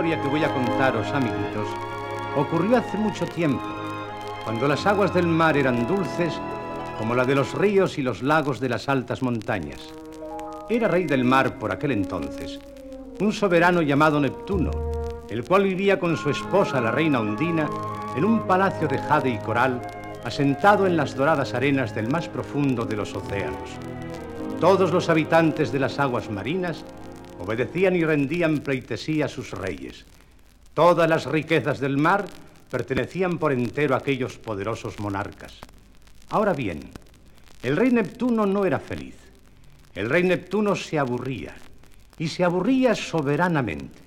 Historia que voy a contaros, amiguitos, ocurrió hace mucho tiempo, cuando las aguas del mar eran dulces como la de los ríos y los lagos de las altas montañas. Era rey del mar por aquel entonces, un soberano llamado Neptuno, el cual vivía con su esposa, la reina Undina, en un palacio de jade y coral, asentado en las doradas arenas del más profundo de los océanos. Todos los habitantes de las aguas marinas obedecían y rendían pleitesía a sus reyes. Todas las riquezas del mar pertenecían por entero a aquellos poderosos monarcas. Ahora bien, el rey Neptuno no era feliz. El rey Neptuno se aburría, y se aburría soberanamente.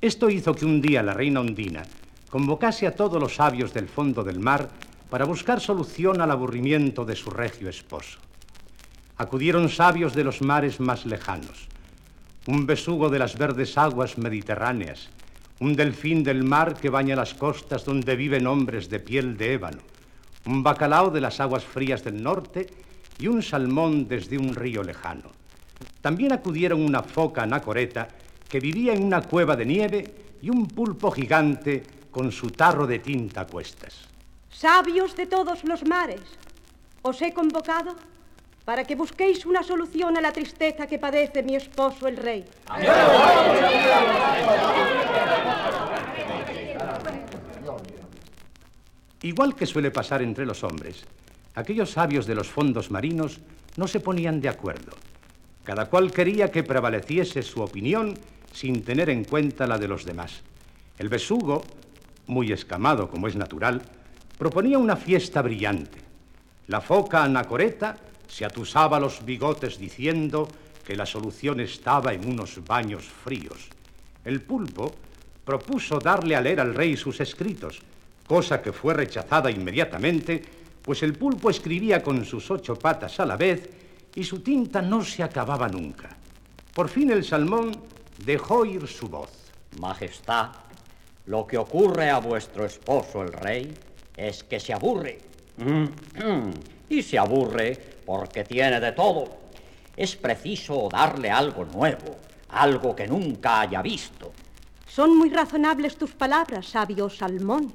Esto hizo que un día la reina Ondina convocase a todos los sabios del fondo del mar para buscar solución al aburrimiento de su regio esposo. Acudieron sabios de los mares más lejanos, un besugo de las verdes aguas mediterráneas, un delfín del mar que baña las costas donde viven hombres de piel de ébano, un bacalao de las aguas frías del norte y un salmón desde un río lejano. También acudieron una foca anacoreta que vivía en una cueva de nieve y un pulpo gigante con su tarro de tinta a cuestas. Sabios de todos los mares, os he convocado para que busquéis una solución a la tristeza que padece mi esposo el rey. Igual que suele pasar entre los hombres, aquellos sabios de los fondos marinos no se ponían de acuerdo. Cada cual quería que prevaleciese su opinión sin tener en cuenta la de los demás. El besugo, muy escamado como es natural, proponía una fiesta brillante. La foca anacoreta se atusaba los bigotes diciendo que la solución estaba en unos baños fríos. El pulpo propuso darle a leer al rey sus escritos, cosa que fue rechazada inmediatamente, pues el pulpo escribía con sus ocho patas a la vez y su tinta no se acababa nunca. Por fin el salmón dejó ir su voz. Majestad, lo que ocurre a vuestro esposo el rey es que se aburre. Y se aburre porque tiene de todo. Es preciso darle algo nuevo, algo que nunca haya visto. Son muy razonables tus palabras, sabio Salmón.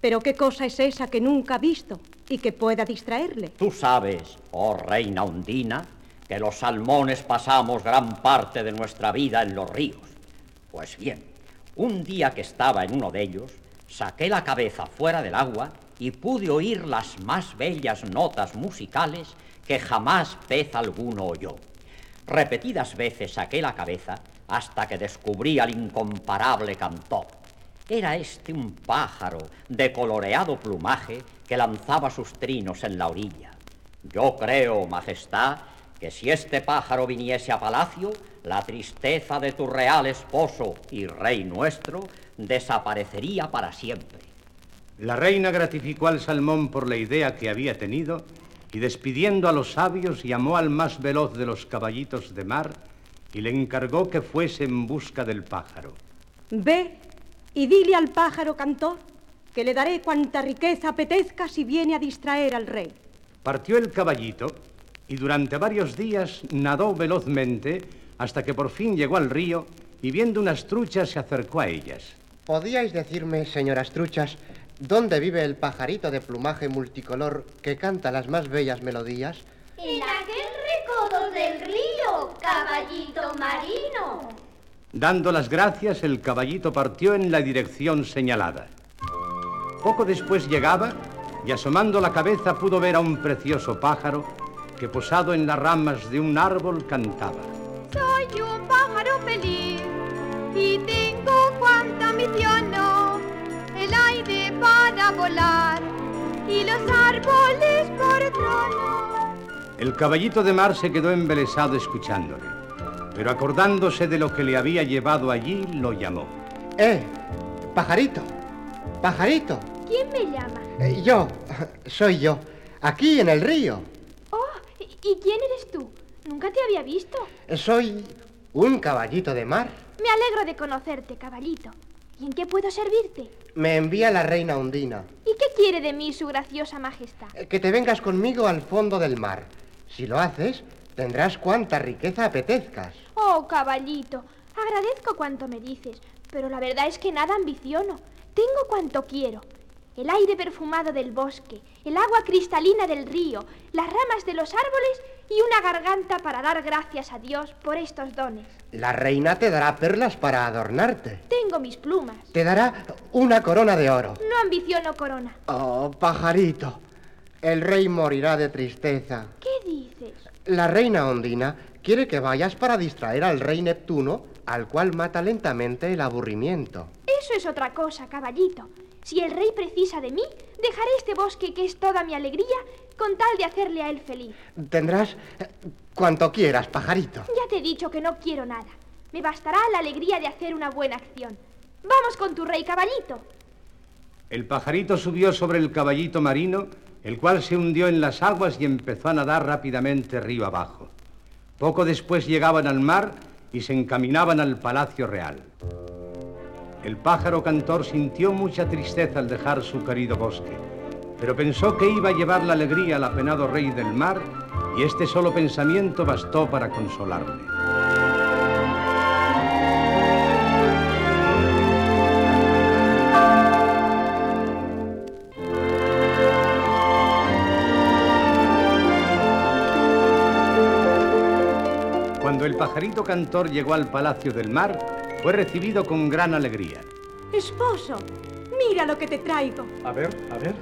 Pero ¿qué cosa es esa que nunca ha visto y que pueda distraerle? Tú sabes, oh reina Undina, que los salmones pasamos gran parte de nuestra vida en los ríos. Pues bien, un día que estaba en uno de ellos, saqué la cabeza fuera del agua y pude oír las más bellas notas musicales que jamás pez alguno oyó. Repetidas veces saqué la cabeza hasta que descubrí al incomparable cantor. Era este un pájaro de coloreado plumaje que lanzaba sus trinos en la orilla. Yo creo, Majestad, que si este pájaro viniese a palacio, la tristeza de tu real esposo y rey nuestro desaparecería para siempre. La reina gratificó al salmón por la idea que había tenido y despidiendo a los sabios llamó al más veloz de los caballitos de mar y le encargó que fuese en busca del pájaro. Ve y dile al pájaro cantor que le daré cuanta riqueza apetezca si viene a distraer al rey. Partió el caballito y durante varios días nadó velozmente hasta que por fin llegó al río y viendo unas truchas se acercó a ellas. ¿Podíais decirme, señoras truchas, dónde vive el pajarito de plumaje multicolor que canta las más bellas melodías? En aquel recodo del río, caballito marino. Dando las gracias, el caballito partió en la dirección señalada. Poco después llegaba y asomando la cabeza pudo ver a un precioso pájaro que posado en las ramas de un árbol cantaba. Soy un pájaro feliz y tengo cuanta aire para volar y los árboles por trono. El caballito de mar se quedó embelesado escuchándole, pero acordándose de lo que le había llevado allí, lo llamó. ¡Eh! ¡Pajarito! ¡Pajarito! ¿Quién me llama? Eh, yo, soy yo, aquí en el río. Oh, ¿y quién eres tú? Nunca te había visto. Soy un caballito de mar. Me alegro de conocerte, caballito. ¿Y en qué puedo servirte? Me envía la reina Undina. ¿Y qué quiere de mí su graciosa majestad? Eh, Que te vengas conmigo al fondo del mar. Si lo haces, tendrás cuanta riqueza apetezcas. Oh, caballito, Agradezco cuanto me dices, pero la verdad es que nada ambiciono. Tengo cuanto quiero. El aire perfumado del bosque, el agua cristalina del río, las ramas de los árboles y una garganta para dar gracias a Dios por estos dones. La reina te dará perlas para adornarte. Tengo mis plumas. Te dará una corona de oro. No ambiciono corona. Oh, pajarito. El rey morirá de tristeza. ¿Qué dices? La reina Ondina quiere que vayas para distraer al rey Neptuno, al cual mata lentamente el aburrimiento. Eso es otra cosa, caballito. Si el rey precisa de mí, dejaré este bosque que es toda mi alegría con tal de hacerle a él feliz. Tendrás eh, cuanto quieras, pajarito. Ya te he dicho que no quiero nada. Me bastará la alegría de hacer una buena acción. Vamos con tu rey caballito. El pajarito subió sobre el caballito marino, el cual se hundió en las aguas y empezó a nadar rápidamente río abajo. Poco después llegaban al mar y se encaminaban al palacio real. El pájaro cantor sintió mucha tristeza al dejar su querido bosque, pero pensó que iba a llevar la alegría al apenado rey del mar y este solo pensamiento bastó para consolarle. Cuando el pajarito cantor llegó al palacio del mar, fue recibido con gran alegría. Esposo, mira lo que te traigo. A ver, a ver.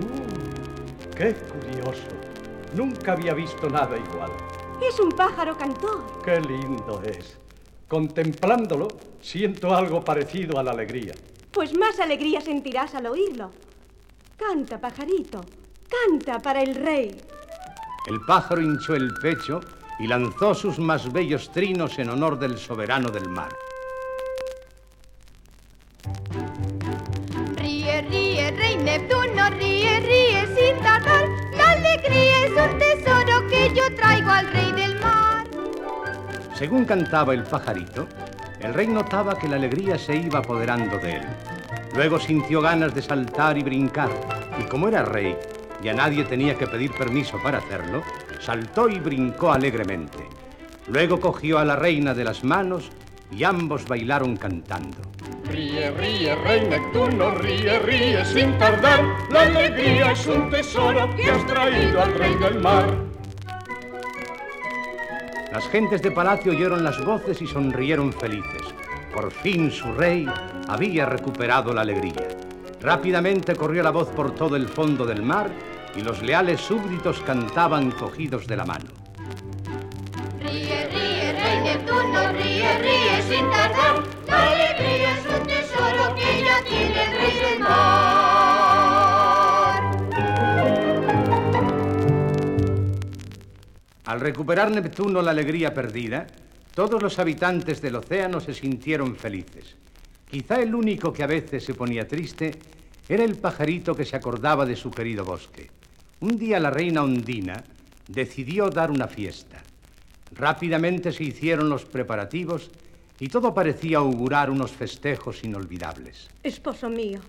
Mm, ¡Qué curioso! Nunca había visto nada igual. Es un pájaro cantor. ¡Qué lindo es! Contemplándolo, siento algo parecido a la alegría. Pues más alegría sentirás al oírlo. Canta, pajarito, canta para el rey. El pájaro hinchó el pecho y lanzó sus más bellos trinos en honor del soberano del mar. Ríe, ríe, rey Neptuno, ríe, ríe sin tardar. La alegría es un tesoro que yo traigo al rey del mar. Según cantaba el pajarito, el rey notaba que la alegría se iba apoderando de él. Luego sintió ganas de saltar y brincar, y como era rey y a nadie tenía que pedir permiso para hacerlo, saltó y brincó alegremente. Luego cogió a la reina de las manos y ambos bailaron cantando. Ríe, ríe, rey Neptuno, ríe, ríe sin tardar. La alegría es un tesoro que has traído al rey del mar. Las gentes de palacio oyeron las voces y sonrieron felices. Por fin su rey había recuperado la alegría. Rápidamente corrió la voz por todo el fondo del mar y los leales súbditos cantaban cogidos de la mano. Ríe, ríe, rey ríe, ríe sin tardar. La alegría es un tesoro que ya tiene el rey del mar. Al recuperar Neptuno la alegría perdida, todos los habitantes del océano se sintieron felices. Quizá el único que a veces se ponía triste era el pajarito que se acordaba de su querido bosque. Un día la reina Ondina decidió dar una fiesta. Rápidamente se hicieron los preparativos y todo parecía augurar unos festejos inolvidables. Esposo mío,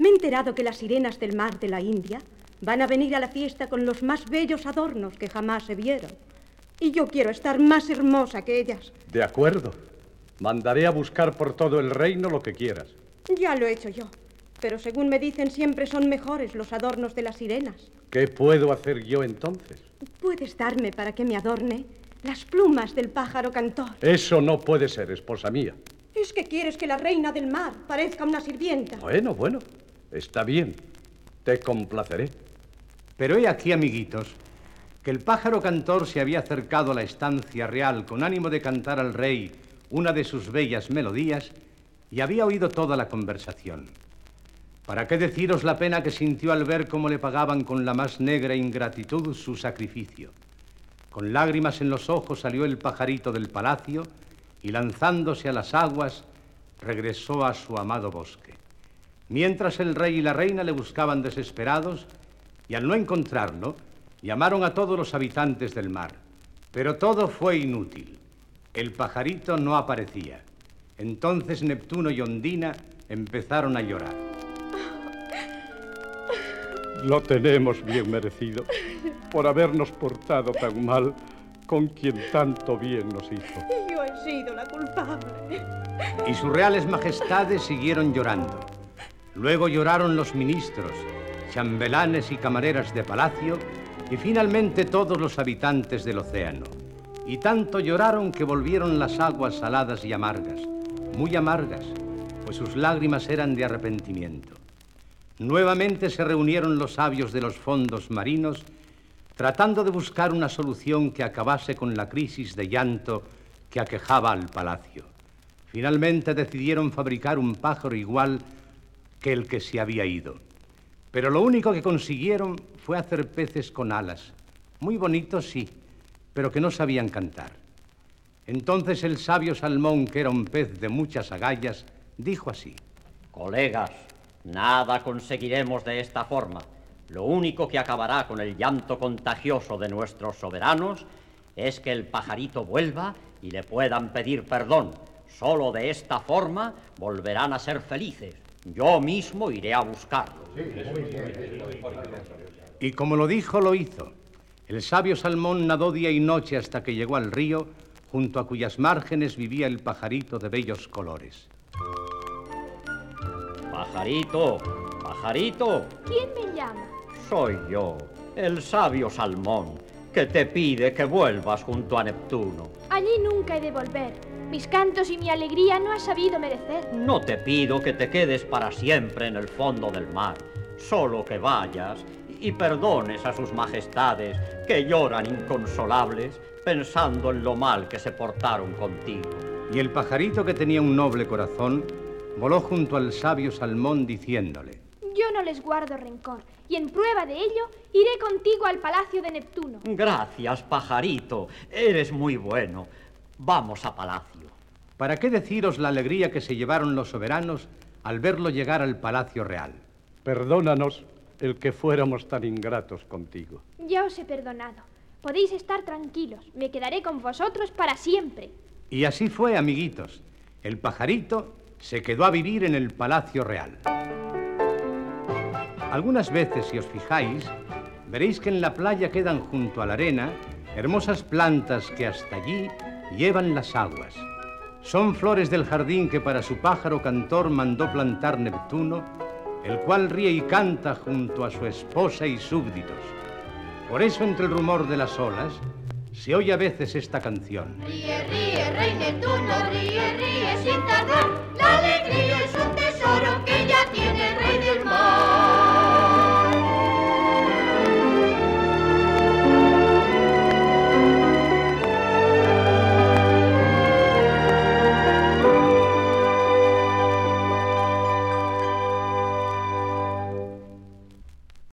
me he enterado que las sirenas del mar de la India van a venir a la fiesta con los más bellos adornos que jamás se vieron. Y yo quiero estar más hermosa que ellas. De acuerdo. Mandaré a buscar por todo el reino lo que quieras. Ya lo he hecho yo. Pero según me dicen, siempre son mejores los adornos de las sirenas. ¿Qué puedo hacer yo entonces? ¿Puedes darme para que me adorne las plumas del pájaro cantor? Eso no puede ser, esposa mía. ¿Es que quieres que la reina del mar parezca una sirvienta? Bueno, bueno. Está bien. Te complaceré. Pero he aquí, amiguitos, que el pájaro cantor se había acercado a la estancia real con ánimo de cantar al rey una de sus bellas melodías y había oído toda la conversación. ¿Para qué deciros la pena que sintió al ver cómo le pagaban con la más negra ingratitud su sacrificio? Con lágrimas en los ojos salió el pajarito del palacio y lanzándose a las aguas regresó a su amado bosque. Mientras el rey y la reina le buscaban desesperados y al no encontrarlo, llamaron a todos los habitantes del mar. Pero todo fue inútil. El pajarito no aparecía. Entonces Neptuno y Ondina empezaron a llorar. Lo tenemos bien merecido por habernos portado tan mal con quien tanto bien nos hizo. Y yo he sido la culpable. Y sus reales majestades siguieron llorando. Luego lloraron los ministros, chambelanes y camareras de palacio y finalmente todos los habitantes del océano. Y tanto lloraron que volvieron las aguas saladas y amargas, muy amargas, pues sus lágrimas eran de arrepentimiento. Nuevamente se reunieron los sabios de los fondos marinos tratando de buscar una solución que acabase con la crisis de llanto que aquejaba al palacio. Finalmente decidieron fabricar un pájaro igual que el que se había ido. Pero lo único que consiguieron fue hacer peces con alas, muy bonitos sí, pero que no sabían cantar. Entonces el sabio Salmón, que era un pez de muchas agallas, dijo así. Colegas, nada conseguiremos de esta forma. Lo único que acabará con el llanto contagioso de nuestros soberanos es que el pajarito vuelva y le puedan pedir perdón. Solo de esta forma volverán a ser felices. Yo mismo iré a buscarlo. Y como lo dijo, lo hizo. El sabio Salmón nadó día y noche hasta que llegó al río, junto a cuyas márgenes vivía el pajarito de bellos colores. Pajarito, pajarito, ¿Quién me llama? soy yo, el sabio Salmón, que te pide que vuelvas junto a Neptuno. Allí nunca he de volver. Mis cantos y mi alegría no has sabido merecer. No te pido que te quedes para siempre en el fondo del mar, solo que vayas y perdones a sus majestades que lloran inconsolables pensando en lo mal que se portaron contigo. Y el pajarito que tenía un noble corazón voló junto al sabio Salmón diciéndole, Yo no les guardo rencor, y en prueba de ello iré contigo al palacio de Neptuno. Gracias, pajarito, eres muy bueno. Vamos a palacio. ¿para qué deciros la alegría que se llevaron los soberanos al verlo llegar al palacio real? Perdónanos el que fuéramos tan ingratos contigo. Ya os he perdonado. Podéis estar tranquilos. Me quedaré con vosotros para siempre. Y así fue, amiguitos. El pajarito se quedó a vivir en el Palacio Real. Algunas veces, si os fijáis, veréis que en la playa quedan junto a la arena hermosas plantas que hasta allí llevan las aguas. Son flores del jardín que para su pájaro cantor mandó plantar Neptuno, el cual ríe y canta junto a su esposa y súbditos. Por eso entre el rumor de las olas se oye a veces esta canción. Ríe, ríe, reine, tú no ríe, ríe sin tardar. La alegría es un tesoro que